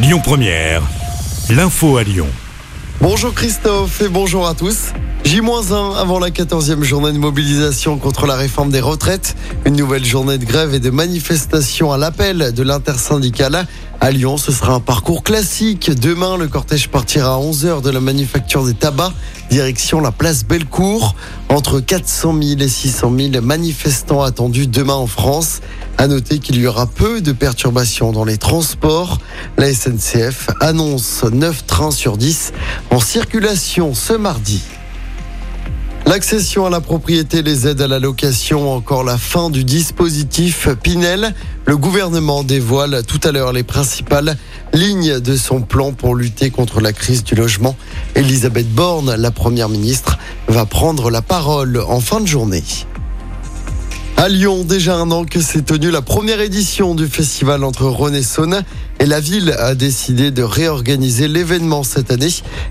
Lyon Première, l'info à Lyon. Bonjour Christophe et bonjour à tous. J-1 avant la 14e journée de mobilisation contre la réforme des retraites. Une nouvelle journée de grève et de manifestation à l'appel de l'intersyndicale. À Lyon, ce sera un parcours classique. Demain, le cortège partira à 11h de la manufacture des tabacs, direction la place Bellecour. Entre 400 000 et 600 000 manifestants attendus demain en France. À noter qu'il y aura peu de perturbations dans les transports. La SNCF annonce 9 trains sur 10 en circulation ce mardi. L'accession à la propriété, les aides à la location, encore la fin du dispositif Pinel. Le gouvernement dévoile tout à l'heure les principales lignes de son plan pour lutter contre la crise du logement. Elisabeth Borne, la première ministre, va prendre la parole en fin de journée. À Lyon, déjà un an que s'est tenue la première édition du festival entre Saône et la ville a décidé de réorganiser l'événement cette année.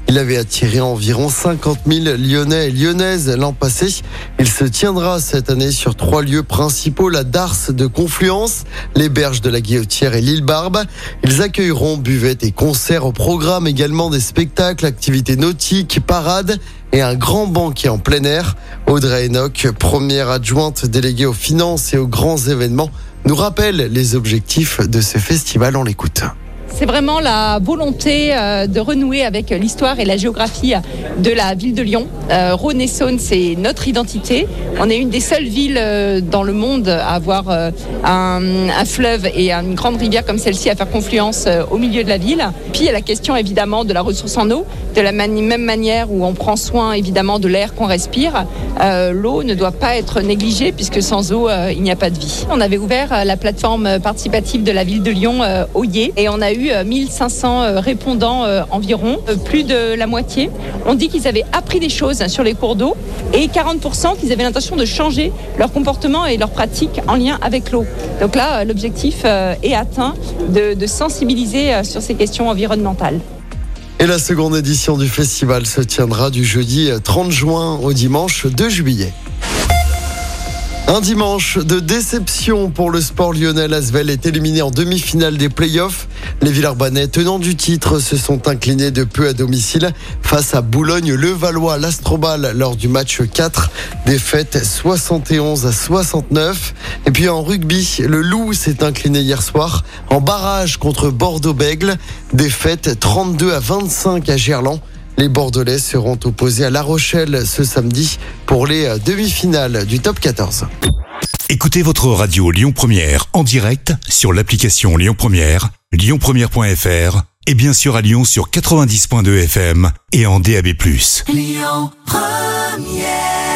Il avait attiré environ 50 000 Lyonnais et Lyonnaises l'an passé. Il se tiendra cette année sur trois lieux principaux, la Darse de Confluence, les berges de la Guillotière et l'île Barbe. Ils accueilleront buvettes et concerts au programme, également des spectacles, activités nautiques, parades et un grand banquet en plein air. Audrey Enoch, première adjointe déléguée aux finances et aux grands événements, nous rappelle les objectifs de ce festival. On l'écoute. C'est vraiment la volonté euh, de renouer avec l'histoire et la géographie de la ville de Lyon. Euh, Rhône et Saône, c'est notre identité. On est une des seules villes euh, dans le monde à avoir un, fleuve et une grande rivière comme celle-ci à faire confluence au milieu de la ville. Puis il y a la question évidemment de la ressource en eau. De la même manière où on prend soin évidemment de l'air qu'on respire, l'eau ne doit pas être négligée puisque sans eau, il n'y a pas de vie. On avait ouvert la plateforme participative de la ville de Lyon, Oyer, et on a eu 1500 euh, répondants euh, environ, euh, plus de la moitié. On dit qu'ils avaient appris des choses sur les cours d'eau et 40% qu'ils avaient l'intention de changer leur comportement et leurs pratiques en lien avec l'eau. Donc là, l'objectif est atteint de sensibiliser sur ces questions environnementales. Et la seconde édition du festival se tiendra du jeudi 30 juin au dimanche 2 juillet. Un dimanche de déception pour le sport lyonnais. L'Asvel est éliminé en demi-finale des playoffs. Les Villeurbanais, tenants du titre, se sont inclinés de peu à domicile face à Boulogne-le-Valois, l'Astrobal lors du match 4. Défaite 71 à 69. Et puis en rugby, le Loup s'est incliné hier soir en barrage contre Bordeaux-Bègle. Défaite 32 à 25 à Gerland. Les Bordelais seront opposés à La Rochelle ce samedi pour les demi-finales du top 14. Écoutez votre radio Lyon Première en direct sur l'application Lyon Première, lyonpremiere.fr et bien sûr à Lyon sur 90.2 FM et en DAB+. Lyon Première